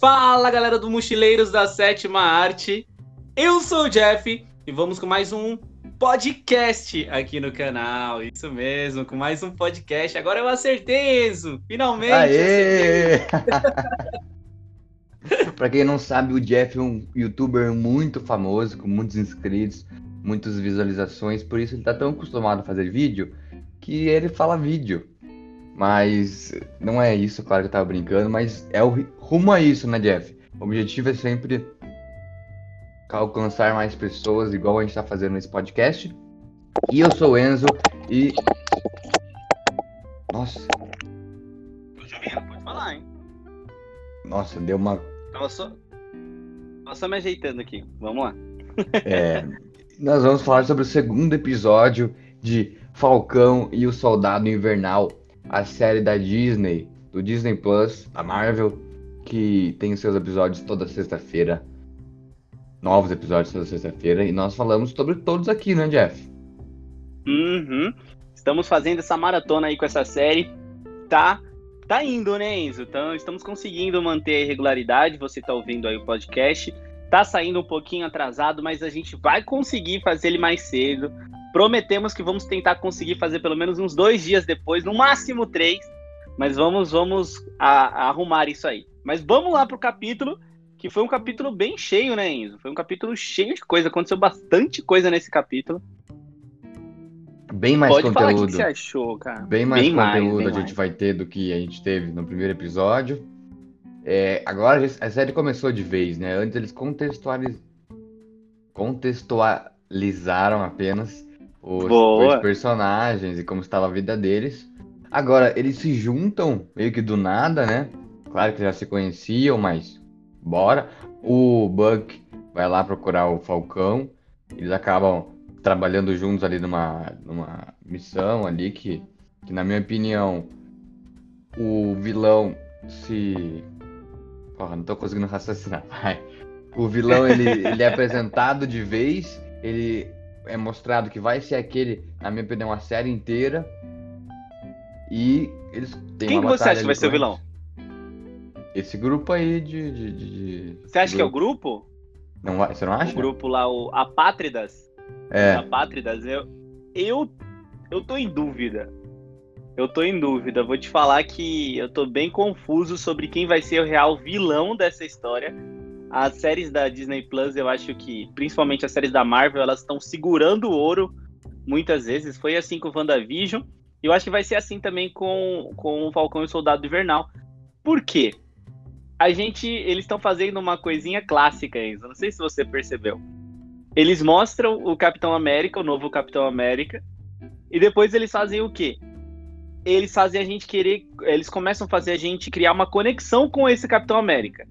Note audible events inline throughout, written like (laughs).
Fala galera do Mochileiros da Sétima Arte, eu sou o Jeff e vamos com mais um podcast aqui no canal. Isso mesmo, com mais um podcast. Agora eu acertei, Enzo! Finalmente! Aê! (laughs) pra quem não sabe, o Jeff é um youtuber muito famoso, com muitos inscritos, muitas visualizações, por isso ele tá tão acostumado a fazer vídeo que ele fala vídeo. Mas não é isso, claro que eu tava brincando, mas é o rumo a isso, né, Jeff? O objetivo é sempre alcançar mais pessoas, igual a gente tá fazendo nesse podcast. E eu sou o Enzo e. Nossa. Tô te ouvindo, pode falar, hein? Nossa, deu uma. Tava só. Tava só me ajeitando aqui. Vamos lá. É, nós vamos falar sobre o segundo episódio de Falcão e o Soldado Invernal a série da Disney, do Disney Plus, da Marvel, que tem seus episódios toda sexta-feira. Novos episódios toda sexta-feira. E nós falamos sobre todos aqui, né, Jeff? Uhum. Estamos fazendo essa maratona aí com essa série. Tá, tá indo, né, Enzo? Então, estamos conseguindo manter a regularidade. Você tá ouvindo aí o podcast. Tá saindo um pouquinho atrasado, mas a gente vai conseguir fazer ele mais cedo. Prometemos que vamos tentar conseguir fazer pelo menos uns dois dias depois, no máximo três. Mas vamos, vamos a, a arrumar isso aí. Mas vamos lá pro capítulo, que foi um capítulo bem cheio, né, Enzo? Foi um capítulo cheio de coisa. Aconteceu bastante coisa nesse capítulo. Bem mais Pode conteúdo. falar o que você achou, cara. Bem mais Bem mais, conteúdo bem a gente mais. vai ter do que a gente teve no primeiro episódio. É, agora a série começou de vez, né? Antes eles contextualiz... contextualizaram apenas os, os personagens e como estava a vida deles. Agora eles se juntam meio que do nada, né? Claro que já se conheciam, mas bora. O Buck vai lá procurar o Falcão. Eles acabam trabalhando juntos ali numa, numa missão ali que, que, na minha opinião, o vilão se. Porra, não tô conseguindo raciocinar. (laughs) Vai. O vilão ele, ele é apresentado de vez, ele é mostrado que vai ser aquele, na minha opinião, a série inteira. E eles têm Quem uma que você acha que vai ser o vilão? Esse grupo aí de. de, de- de- Você acha que é o grupo? Não você não acha? O grupo lá, o Apátridas? É. Apátridas, eu, eu, eu tô em dúvida. Eu tô em dúvida. Vou te falar que eu tô bem confuso sobre quem vai ser o real vilão dessa história. As séries da Disney Plus, eu acho que, principalmente as séries da Marvel, elas estão segurando o ouro muitas vezes. Foi assim com o WandaVision. E eu acho que vai ser assim também com, com o Falcão e o Soldado Invernal. Por quê? A gente. Eles estão fazendo uma coisinha clássica, Enzo. Não sei se você percebeu. Eles mostram o Capitão América, o novo Capitão América, e depois eles fazem o quê? Eles fazem a gente querer. Eles começam a fazer a gente criar uma conexão com esse Capitão América.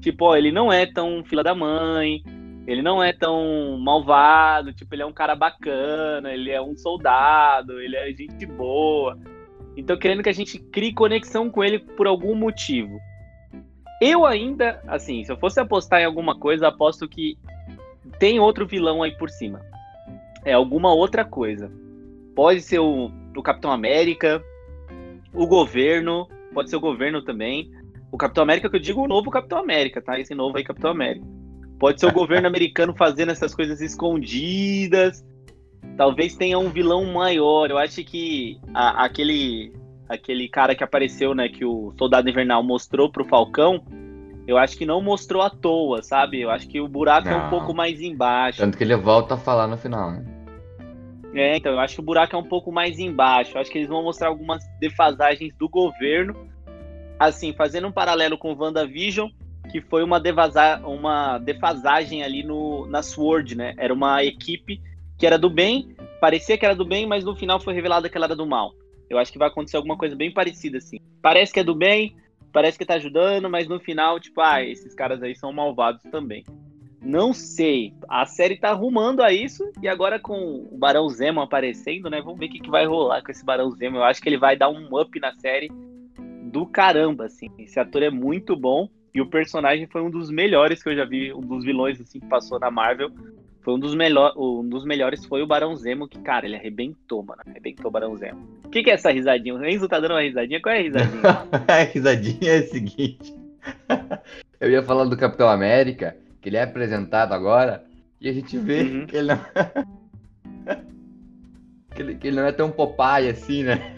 Tipo, ó, ele não é tão fila da mãe, ele não é tão malvado, tipo, ele é um cara bacana, ele é um soldado, ele é gente boa. Então, querendo que a gente crie conexão com ele por algum motivo. Eu ainda, assim, se eu fosse apostar em alguma coisa, aposto que tem outro vilão aí por cima. É alguma outra coisa. Pode ser o, o Capitão América, o governo, pode ser o governo também. O Capitão América, que eu digo o novo Capitão América, tá? Esse novo aí, Capitão América. Pode ser o governo (laughs) americano fazendo essas coisas escondidas. Talvez tenha um vilão maior. Eu acho que a- aquele, aquele cara que apareceu, né, que o Soldado Invernal mostrou pro Falcão, eu acho que não mostrou à toa, sabe? Eu acho que o buraco é um Não. pouco mais embaixo. Tanto que ele volta a falar no final, né? É, então, eu acho que o buraco é um pouco mais embaixo. Eu acho que eles vão mostrar algumas defasagens do governo. Assim, fazendo um paralelo com o WandaVision, que foi uma, uma defasagem ali no, na SWORD, né? Era uma equipe que era do bem, parecia que era do bem, mas no final foi revelado que ela era do mal. Eu acho que vai acontecer alguma coisa bem parecida, assim. Parece que é do bem, parece que tá ajudando, mas no final, tipo, ah, esses caras aí são malvados também. Não sei. A série tá arrumando a isso e agora com o Barão Zemo aparecendo, né? Vamos ver o que, que vai rolar com esse Barão Zemo. Eu acho que ele vai dar um up na série do caramba, assim. Esse ator é muito bom e o personagem foi um dos melhores que eu já vi, um dos vilões assim que passou na Marvel. Foi um dos, melhor, um dos melhores foi o Barão Zemo, que, cara, ele arrebentou, mano. Arrebentou o Barão Zemo. O que, que é essa risadinha? O Enzo tá dando uma risadinha? Qual é a risadinha? (laughs) a risadinha é a seguinte. (laughs) Eu ia falar do Capitão América, que ele é apresentado agora, e a gente vê Uhum. que ele não. (laughs) que, ele, que ele não é tão Popeye assim, né?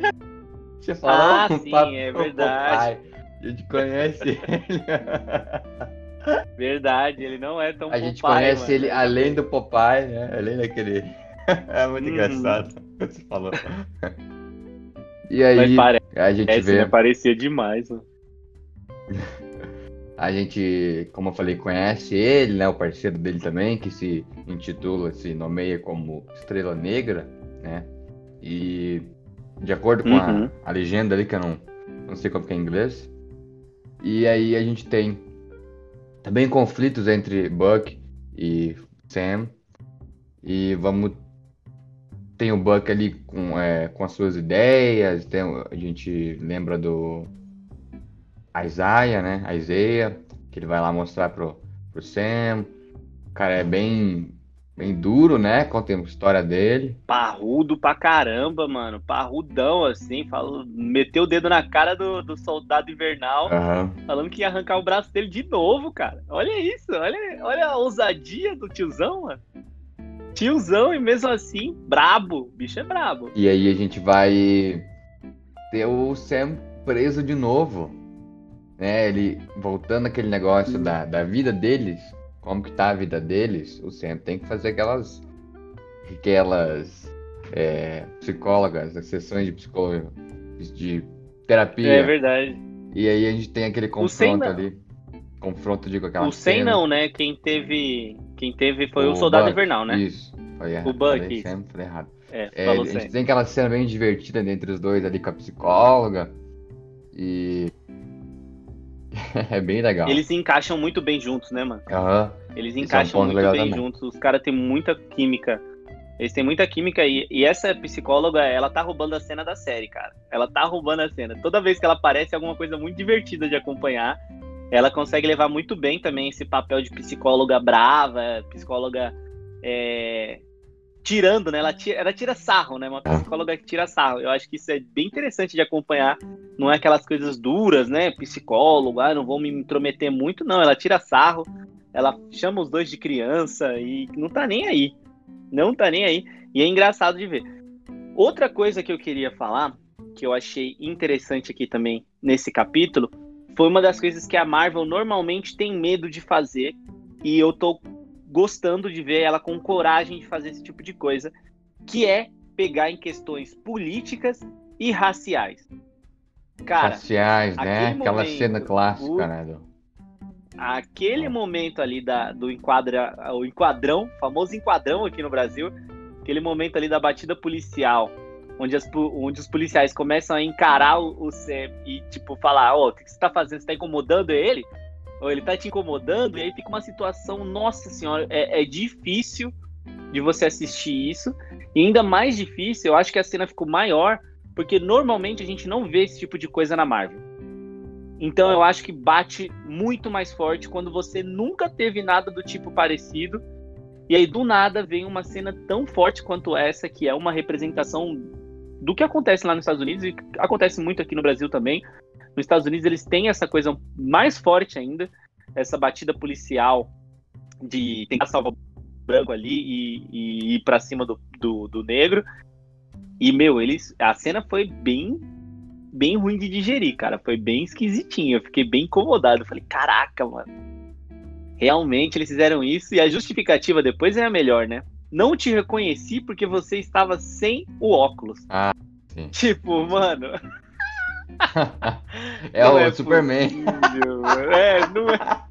Você fala, Ah, "Oh, sim, Papai é verdade. Popeye." A gente conhece ele. (laughs) Verdade, ele não é tão A gente Popeye, conhece mano. ele além do Popeye, né? Além daquele. (laughs) é muito Uhum. engraçado o que você falou. E aí, a gente vê. né? Parecia demais, mano. (laughs) A gente, como eu falei, conhece ele, né? O parceiro dele também, que se intitula, se nomeia como Estrela Negra, né? E de acordo com Uhum. a, a legenda ali, que eu não, não sei como que é em inglês. E aí a gente tem também conflitos entre Buck e Sam. E vamos. Tem o Buck ali com, é, com as suas ideias. Tem, a gente lembra do Isaiah, né? Isaiah, que ele vai lá mostrar pro, pro Sam. O cara é bem, bem duro, né? Conta a história dele. Parrudo pra caramba, mano. Parrudão, assim. Falou, meteu o dedo na cara do, do soldado invernal, Aham. falando que ia arrancar o braço dele de novo, cara. Olha isso, olha, olha a ousadia do tiozão, mano. Tiozão e mesmo assim, brabo. O bicho é brabo. E aí a gente vai ter o Sam preso de novo. Né? Ele voltando aquele negócio da, da vida deles, como que tá a vida deles, o Sam tem que fazer aquelas aquelas é, psicólogas, as sessões de psicólogo de terapia. É verdade. E aí a gente tem aquele confronto ali. Confronto, digo, aquela o 100 cena. não, né? Quem teve, quem teve foi o, O Soldado Buck, Invernal, né? Isso. Foi errado. O Buck, Falei falei errado. É, É, a gente 100. tem aquela cena bem divertida entre os dois ali com a psicóloga. E. (laughs) é bem legal. Eles se encaixam muito bem juntos, né, mano? Aham. Eles Isso é um encaixam muito bem também. juntos. Os caras têm muita química. Eles têm muita química e, e essa psicóloga, ela tá roubando a cena da série, cara. Ela tá roubando a cena. Toda vez que ela aparece é alguma coisa muito divertida de acompanhar. Ela consegue levar muito bem também esse papel de psicóloga brava, psicóloga é, tirando, né? Ela tira, ela tira sarro, né? Uma psicóloga que tira sarro. Eu acho que isso é bem interessante de acompanhar. Não é aquelas coisas duras, né? Psicólogo, ah, não vou me intrometer muito. Não, ela tira sarro. Ela chama os dois de criança e não tá nem aí. Não tá nem aí. E é engraçado de ver. Outra coisa que eu queria falar, que eu achei interessante aqui também nesse capítulo, foi uma das coisas que a Marvel normalmente tem medo de fazer. E eu tô gostando de ver ela com coragem de fazer esse tipo de coisa, que é pegar em questões políticas e raciais. Cara, Faciais, né? aquele Aquela momento, cena clássica, o- né? do- aquele momento ali da, do enquadra, o enquadrão, famoso enquadrão aqui no Brasil, aquele momento ali da batida policial, onde, as, onde os policiais começam a encarar o, o Sam e, tipo, falar, ó, o que, que você tá fazendo? Você tá incomodando ele? Ou ele tá te incomodando? E aí fica uma situação, nossa senhora, é, é difícil de você assistir isso. E ainda mais difícil, eu acho que a cena ficou maior, porque normalmente a gente não vê esse tipo de coisa na Marvel. Então eu acho que bate muito mais forte quando você nunca teve nada do tipo parecido. E aí do nada vem uma cena tão forte quanto essa, que é uma representação do que acontece lá nos Estados Unidos e acontece muito aqui no Brasil também. Nos Estados Unidos eles têm essa coisa mais forte ainda, essa batida policial de tentar salvar o branco ali e, e ir pra cima do, do, do negro. E, meu, eles. A cena foi bem. Bem ruim de digerir, cara. Foi bem esquisitinho. Eu fiquei bem incomodado. Eu falei, caraca, mano. Realmente eles fizeram isso. E a justificativa depois é a melhor, né? Não te reconheci porque você estava sem o óculos. Ah, sim. Tipo, mano. (laughs) é não o Superman. possível. É, não é.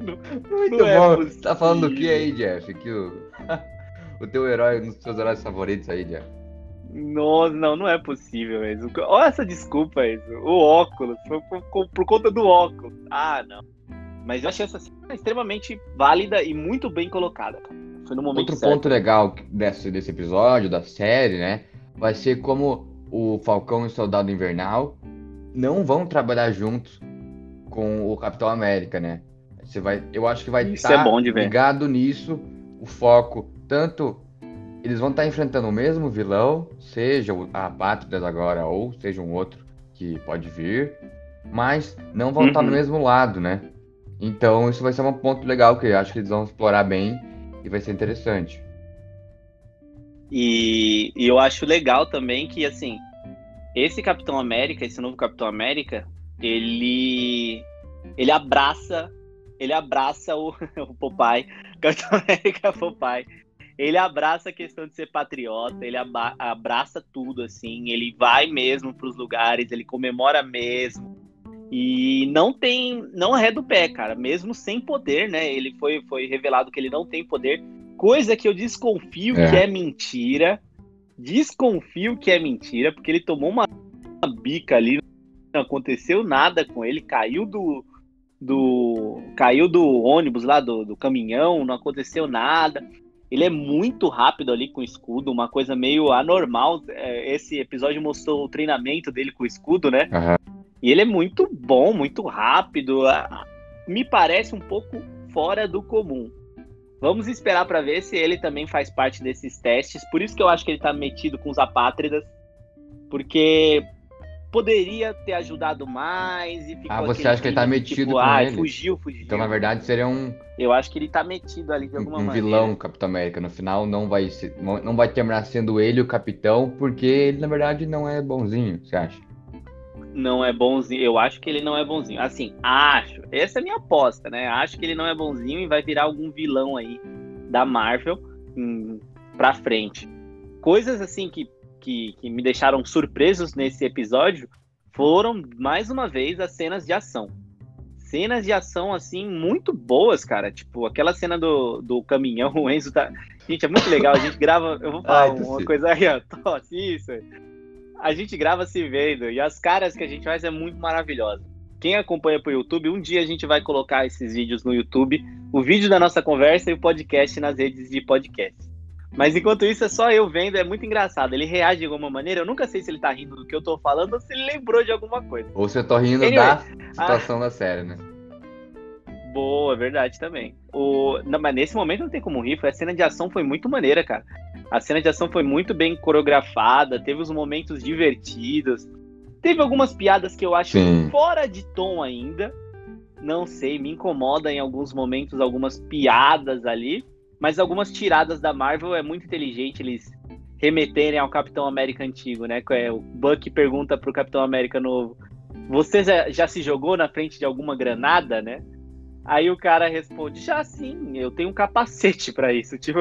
Muito Não é bom. possível. tá falando do que aí, Jeff? Que o... (laughs) o teu herói, um dos seus heróis favoritos aí, Jeff. Nossa, não, não é possível, Enzo. Olha essa desculpa, Enzo. O óculos, foi por, por- por conta do óculos. Ah, não. Mas eu achei essa cena extremamente válida e muito bem colocada. Foi no momento Outro certo. ponto legal desse, desse episódio, da série, né? Vai ser como o Falcão e o Soldado Invernal não vão trabalhar juntos com o Capitão América, né? Você vai, eu acho que vai estar é de ver. ligado nisso, o foco, tanto eles vão estar enfrentando o mesmo vilão, seja o- a Patriot agora ou seja um outro que pode vir, mas não vão estar no Uhum. mesmo lado, né? Então isso vai ser um ponto legal que eu acho que eles vão explorar bem e vai ser interessante. E, e eu acho legal também que, assim, esse Capitão América, esse novo Capitão América, ele ele abraça ele abraça o, (laughs) o Popeye, Capitão América (laughs) Popeye. Ele abraça a questão de ser patriota, ele abraça tudo, assim, ele vai mesmo para os lugares, ele comemora mesmo. E não tem, não é do pé, cara, mesmo sem poder, né? Ele foi, foi revelado que ele não tem poder, coisa que eu desconfio é. que é mentira. Desconfio que é mentira, porque ele tomou uma bica ali, não aconteceu nada com ele, caiu do, do caiu do ônibus lá do, do caminhão, não aconteceu nada. Ele é muito rápido ali com o escudo, uma coisa meio anormal. É, esse episódio mostrou o treinamento dele com o escudo, né? Uhum. E ele é muito bom, muito rápido. Me parece um pouco fora do comum. Vamos esperar para ver se ele também faz parte desses testes. Por isso que eu acho que ele tá metido com os apátridas. Porque poderia ter ajudado mais e ficou Ah, você acha que ele tá metido tipo, com ah, ele? fugiu, fugiu. Então, na verdade, seria um... Eu acho que ele tá metido ali de alguma um maneira. Um vilão, Capitão América. No final, não vai, ser, não vai terminar sendo ele o capitão, porque ele, na verdade, não é bonzinho, você acha? Não é bonzinho. Eu acho que ele não é bonzinho. Assim, acho. Essa é a minha aposta, né? Acho que ele não é bonzinho e vai virar algum vilão aí da Marvel hum, pra frente. Coisas assim que, que, que me deixaram surpresos nesse episódio foram, mais uma vez, as cenas de ação. Cenas de ação, assim, muito boas, cara. Tipo, aquela cena do, do caminhão, (laughs) o Enzo tá. Gente, é muito legal. A gente grava. Eu vou falar Ai, uma coisa aí, ó. (laughs) Tosse, isso a gente grava se vendo e as caras que a gente faz é muito maravilhosa. Quem acompanha pro YouTube, um dia a gente vai colocar esses vídeos no YouTube, o vídeo da nossa conversa e o podcast nas redes de podcast. Mas enquanto isso, é só eu vendo, é muito engraçado. Ele reage de alguma maneira, eu nunca sei se ele tá rindo do que eu tô falando ou se ele lembrou de alguma coisa. Ou se eu tô rindo anyway, da situação da série, né? Boa, verdade também. O... Não, mas nesse momento não tem como rir, a cena de ação foi muito maneira, cara. A cena de ação foi muito bem coreografada, teve os momentos divertidos. Teve algumas piadas que eu acho Sim. fora de tom ainda. Não sei, me incomoda em alguns momentos algumas piadas ali, mas algumas tiradas da Marvel é muito inteligente eles remeterem ao Capitão América antigo, né? É o Buck pergunta pro Capitão América novo: "Você já, já se jogou na frente de alguma granada, né?" Aí o cara responde: Já sim, eu tenho um capacete para isso. (laughs) Tipo,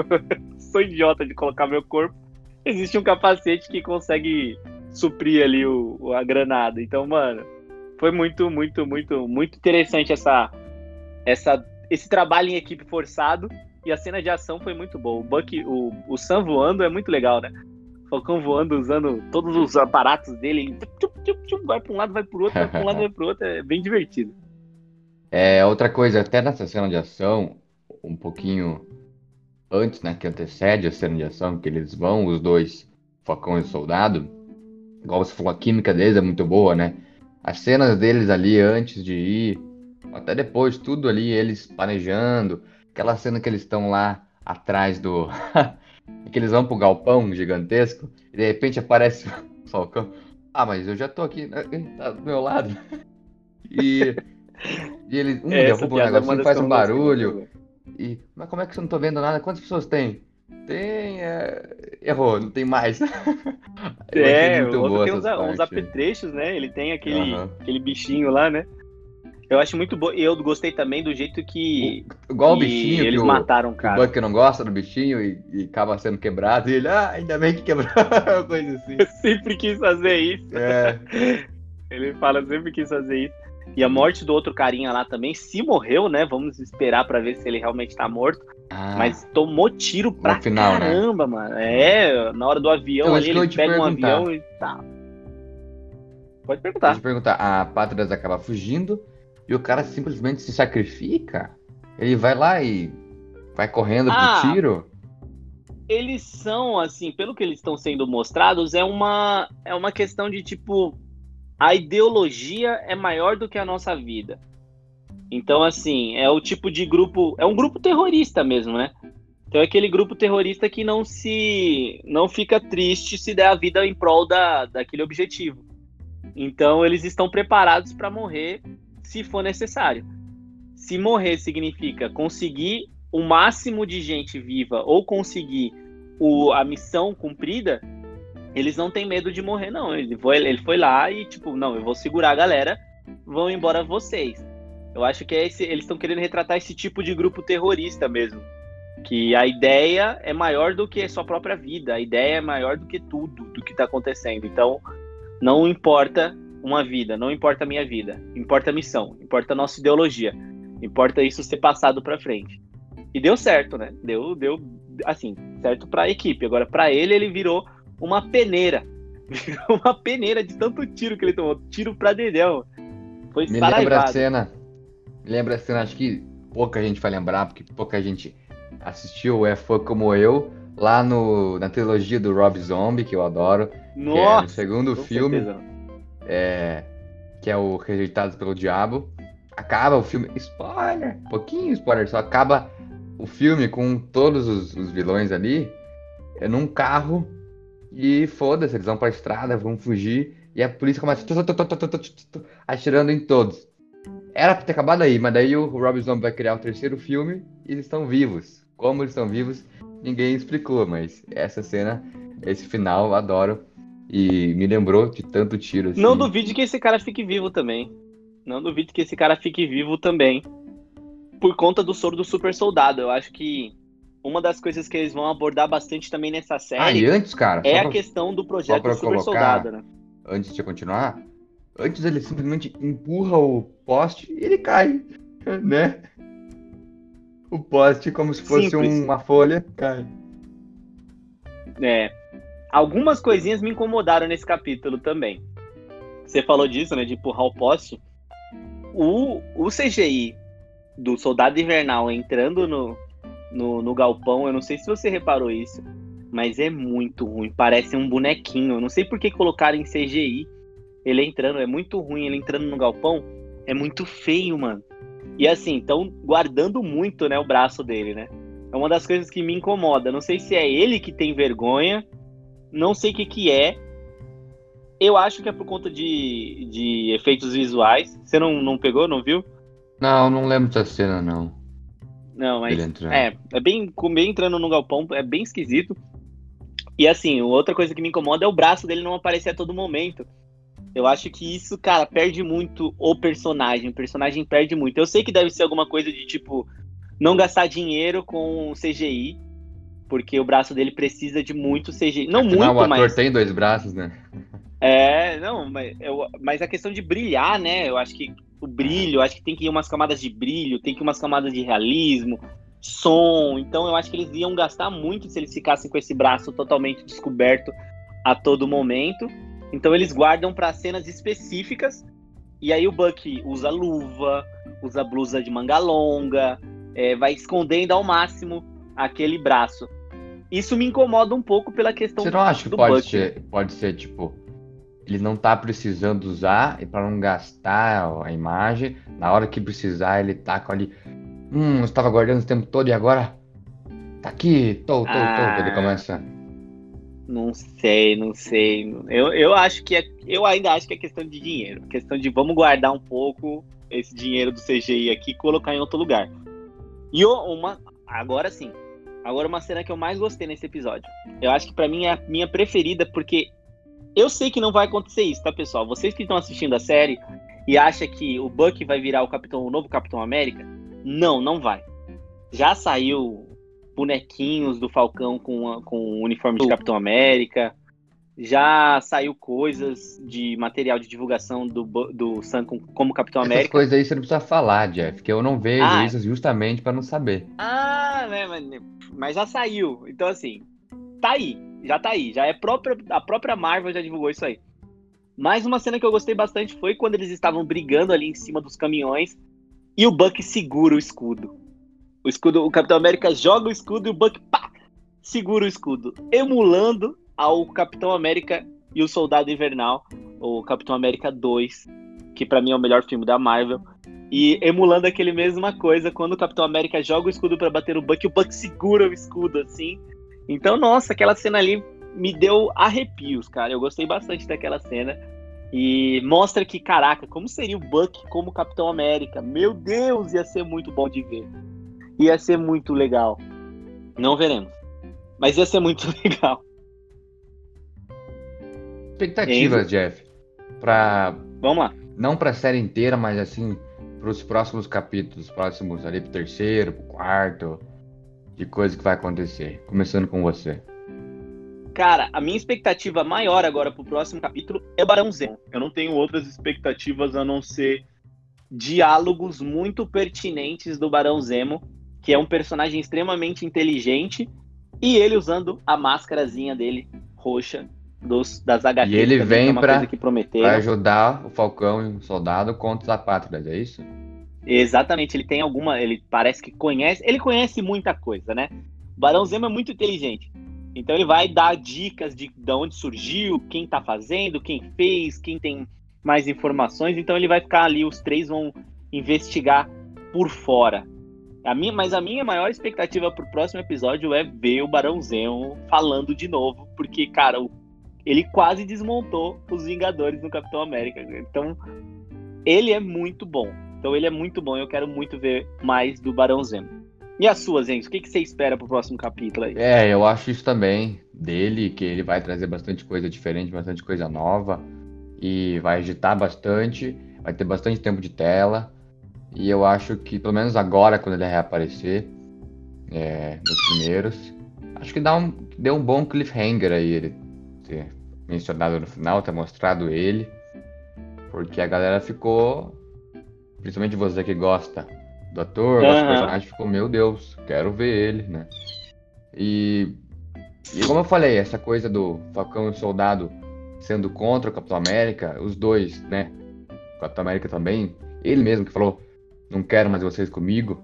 sou idiota de colocar meu corpo. Existe um capacete que consegue suprir ali o, a granada. Então, mano, foi muito, muito, muito, muito interessante essa, essa, esse trabalho em equipe forçado. E a cena de ação foi muito boa. O o, o Sam voando é muito legal, né? O Falcão voando, usando todos os aparatos dele. Vai para um lado, vai para o outro, vai para um lado, vai outro. É bem divertido. É, outra coisa, até nessa cena de ação, um pouquinho antes, né, que antecede a cena de ação, que eles vão, os dois, Falcão e o Soldado, igual você falou, a química deles é muito boa, né? As cenas deles ali antes de ir, até depois, tudo ali, eles planejando, aquela cena que eles estão lá atrás do. (laughs) que eles vão pro galpão gigantesco, e de repente aparece (laughs) o Falcão. Ah, mas eu já tô aqui, né, tá do meu lado. (laughs) E e ele, um, derruba um negócio, faz um barulho. E, mas como é que você não tô vendo nada? Quantas pessoas tem? Tem. É... Errou, não tem mais. (laughs) é, o outro tem uns, apetrechos, né? Ele tem aquele, uhum. aquele bichinho lá, né? Eu acho muito bom. E eu gostei também do jeito que. O, igual que o bichinho. Eles que mataram o cara. O Buck não gosta do bichinho e, e, acaba sendo quebrado. E ele, ah, ainda bem que quebrou. (laughs) Coisa assim. Eu sempre quis fazer isso. É. (laughs) ele fala, sempre quis fazer isso. E a morte do outro carinha lá também, se morreu, né? Vamos esperar para ver se ele realmente tá morto. Ah, Mas tomou tiro pra final, né? caramba, né? mano. É, na hora do avião ali, ele pega um avião e tá. Pode perguntar. Pode perguntar. A Patras acaba fugindo e o cara simplesmente se sacrifica? Ele vai lá e vai correndo ah, pro tiro? Eles são, assim, pelo que eles estão sendo mostrados, é uma, é uma questão de tipo a ideologia é maior do que a nossa vida. Então, assim, é o tipo de grupo. É um grupo terrorista mesmo, né? Então é aquele grupo terrorista que não se. não fica triste se der a vida em prol da, daquele objetivo. Então eles estão preparados para morrer se for necessário. se morrer significa conseguir o máximo de gente viva ou conseguir o, a missão cumprida, eles não têm medo de morrer, não. Ele foi, ele foi lá e, tipo, não, eu vou segurar a galera, vão embora vocês. Eu acho que é esse, eles estão querendo retratar esse tipo de grupo terrorista mesmo. Que a ideia é maior do que a sua própria vida, a ideia é maior do que tudo do que está acontecendo. Então, não importa uma vida, não importa a minha vida, importa a missão, importa a nossa ideologia, importa isso ser passado para frente. E deu certo, né? Deu, deu assim, certo para a equipe. Agora, para ele, ele virou uma peneira. (laughs) Uma peneira de tanto tiro que ele tomou. Tiro pra dedéu. Foi Me lembra a cena. Me lembra a cena, acho que pouca gente vai lembrar, porque pouca gente assistiu, é fã como eu, lá no, na trilogia do Rob Zombie, que eu adoro. Nossa! Que é no segundo filme. É, que é o Rejeitados pelo Diabo. Acaba o filme. Spoiler! Pouquinho spoiler, só acaba o filme com todos os, os vilões ali é num carro e foda-se, eles vão pra estrada, vão fugir e a polícia começa atirando em todos. Era pra ter acabado aí, mas daí o Rob Zombie vai criar o terceiro filme e eles estão vivos. Como eles estão vivos, ninguém explicou, mas essa cena, esse final, eu adoro. E me lembrou de tanto tiro. Assim. Não duvide que esse cara fique vivo também. Não duvide que esse cara fique vivo também por conta do soro do super soldado. Eu acho que uma das coisas que eles vão abordar bastante também nessa série ah, e antes, cara, é a pra, questão do projeto super colocar, soldado, né? Antes de continuar, antes ele simplesmente empurra o poste e ele cai, (laughs) né? O poste, como se fosse um, uma folha, cai. É. Algumas coisinhas me incomodaram nesse capítulo também. Você falou disso, né? De empurrar o poste. O, o CGI do Soldado Invernal entrando no, no, no galpão, eu não sei se você reparou isso, mas é muito ruim. Parece um bonequinho. Eu não sei por que colocaram em CGI ele entrando. É muito ruim ele entrando no galpão. É muito feio, mano. E assim, estão guardando muito, né, o braço dele, né? É uma das coisas que me incomoda. Não sei se é ele que tem vergonha, não sei o que que é. Eu acho que é por conta de, de efeitos visuais. Você não, não pegou, não viu? Não, não lembro dessa cena, não. Não, mas é, é bem, bem entrando no galpão, é bem esquisito. E assim, outra coisa que me incomoda é o braço dele não aparecer a todo momento. Eu acho que isso, cara, perde muito o personagem. O personagem perde muito. Eu sei que deve ser alguma coisa de tipo não gastar dinheiro com CGI, porque o braço dele precisa de muito CGI. Não Afinal, muito, o ator mas tem dois braços, né? É, não, mas, eu, mas a questão de brilhar, né? Eu acho que o brilho, acho que tem que ir umas camadas de brilho, tem que ir umas camadas de realismo, som. Então eu acho que eles iam gastar muito se eles ficassem com esse braço totalmente descoberto a todo momento. Então eles guardam para cenas específicas. E aí o Buck usa luva, usa blusa de manga longa, é, vai escondendo ao máximo aquele braço. Isso me incomoda um pouco pela questão Você não acha que pode ser, pode ser tipo ele não tá precisando usar e para não gastar a imagem, na hora que precisar ele tá com ali, hum, eu estava guardando o tempo todo e agora tá aqui, tô, tô, ah, tô, ele começa. Não sei, não sei. Eu, eu acho que é, eu ainda acho que é questão de dinheiro, questão de vamos guardar um pouco esse dinheiro do CGI aqui e colocar em outro lugar. E uma, agora sim, agora uma cena que eu mais gostei nesse episódio. Eu acho que para mim é a minha preferida porque eu sei que não vai acontecer isso, tá, pessoal? Vocês que estão assistindo a série e acham que o Buck vai virar o Capitão, o novo Capitão América, não, não vai. Já saiu bonequinhos do Falcão com, com o uniforme de Capitão América. Já saiu coisas de material de divulgação do, do Sam como Capitão América. Essas coisas aí você não precisa falar, Jeff, que eu não vejo ah, isso justamente para não saber. Ah, né, mas, mas já saiu. Então, assim, tá aí já tá aí, já é própria, a própria Marvel já divulgou isso aí. Mais uma cena que eu gostei bastante foi quando eles estavam brigando ali em cima dos caminhões e o Buck segura o escudo. O escudo, o Capitão América joga o escudo e o Buck pá, segura o escudo, emulando ao Capitão América e o Soldado Invernal, o Capitão América 2, que para mim é o melhor filme da Marvel. E emulando aquele mesma coisa, quando o Capitão América joga o escudo para bater o Buck, o Buck segura o escudo assim então, nossa, aquela cena ali me deu arrepios, cara. Eu gostei bastante daquela cena. E mostra que, caraca, como seria o Buck como Capitão América? Meu Deus, ia ser muito bom de ver. Ia ser muito legal. Não veremos. Mas ia ser muito (laughs) legal. Expectativas, Jeff. Pra. Vamos lá. Não pra série inteira, mas assim, pros próximos capítulos, próximos ali pro terceiro, pro quarto, de coisa que vai acontecer. Começando com você. Cara, a minha expectativa maior agora pro próximo capítulo é Barão Zemo. Eu não tenho outras expectativas a não ser diálogos muito pertinentes do Barão Zemo, que é um personagem extremamente inteligente, e ele usando a máscarazinha dele roxa dos, das HQs. E ele vem é pra, que prometeram. pra ajudar o Falcão e o Soldado contra os apátridas, é isso? Exatamente, ele tem alguma. Ele parece que conhece. Ele conhece muita coisa, né? O Barão Zemo é muito inteligente. Então ele vai dar dicas de, de onde surgiu, quem tá fazendo, quem fez, quem tem mais informações. Então ele vai ficar ali, os três vão investigar por fora. A minha, mas a minha maior expectativa pro próximo episódio é ver o Barão Zemo falando de novo, porque, cara, ele quase desmontou os Vingadores no Capitão América. Então, ele é muito bom. Então, ele é muito bom. Eu quero muito ver mais do Barão Zemo. E as suas, Enzo? O que, que você espera pro próximo capítulo aí? É, eu acho isso também dele, que ele vai trazer bastante coisa diferente, bastante coisa nova. E vai agitar bastante, vai ter bastante tempo de tela. E eu acho que, pelo menos agora, quando ele reaparecer, é, nos primeiros, acho que dá um, deu um bom cliffhanger aí ele ter mencionado no final, ter mostrado ele. Porque a galera ficou, principalmente você que gosta do ator, gosta do personagem, ficou, meu Deus, quero ver ele, né? E, e como eu falei, essa coisa do Falcão e o Soldado sendo contra o Capitão América, os dois, né? O Capitão América também, ele mesmo que falou, não quero mais vocês comigo,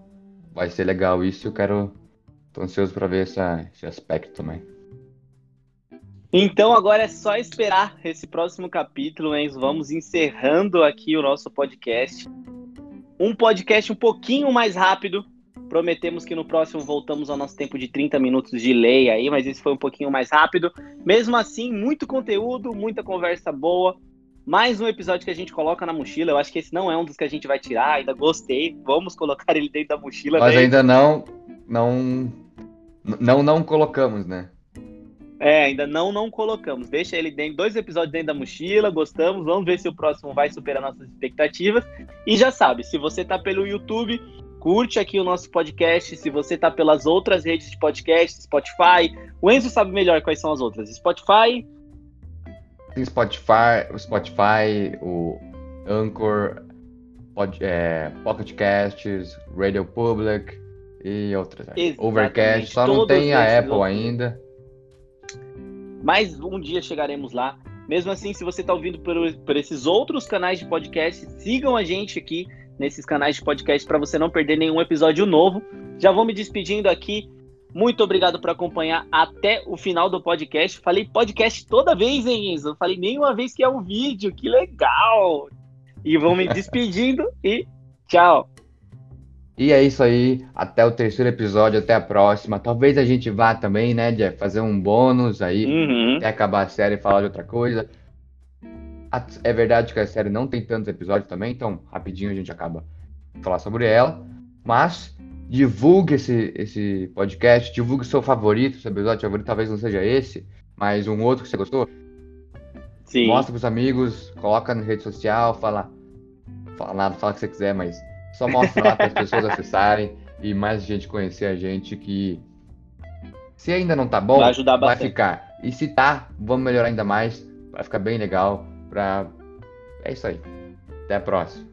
vai ser legal isso, eu quero, tô ansioso pra ver essa, esse aspecto também. Então agora é só esperar esse próximo capítulo, Enzo. Vamos encerrando aqui o nosso podcast. Um podcast um pouquinho mais rápido. Prometemos que no próximo voltamos ao nosso tempo de 30 minutos de lei aí, mas esse foi um pouquinho mais rápido. Mesmo assim, muito conteúdo, muita conversa boa. Mais um episódio que a gente coloca na mochila. Eu acho que esse não é um dos que a gente vai tirar, ainda gostei. Vamos colocar ele dentro da mochila. Mas né? ainda não, não, não, não colocamos, né? É, ainda não não colocamos. Deixa ele dentro, dois episódios dentro da mochila, gostamos. Vamos ver se o próximo vai superar nossas expectativas. E já sabe, se você tá pelo YouTube, curte aqui o nosso podcast. Se você tá pelas outras redes de podcast, Spotify, o Enzo sabe melhor quais são as outras. Spotify, Tem Spotify, o Spotify, o Anchor, pod, é, Pocket Casts, Radio Public e outras. né? Exatamente, Overcast, só não todos tem a Apple outros. ainda. Mas um dia chegaremos lá. Mesmo assim, se você tá ouvindo por, por esses outros canais de podcast, sigam a gente aqui nesses canais de podcast para você não perder nenhum episódio novo. Já vou me despedindo aqui. Muito obrigado por acompanhar até o final do podcast. Falei podcast toda vez, hein, Enzo? Falei nenhuma vez que é um vídeo. Que legal! E vou me (laughs) despedindo e tchau. E é isso aí, até o terceiro episódio, até a próxima. Talvez a gente vá também, né, Jeff, fazer um bônus aí, Uhum. até acabar a série e falar de outra coisa. É verdade que a série não tem tantos episódios também, então rapidinho a gente acaba de falar sobre ela. Mas divulgue esse, esse podcast, divulgue seu favorito, seu episódio favorito, talvez não seja esse, mas um outro que você gostou. Sim. Mostra pros amigos, coloca na rede social, fala. Fala fala o que você quiser, mas só mostra lá para as pessoas acessarem e mais gente conhecer a gente que se ainda não tá bom, Vai ajudar vai bastante. ficar. E se tá, vamos melhorar ainda mais, vai ficar bem legal pra É isso aí. Até a próxima.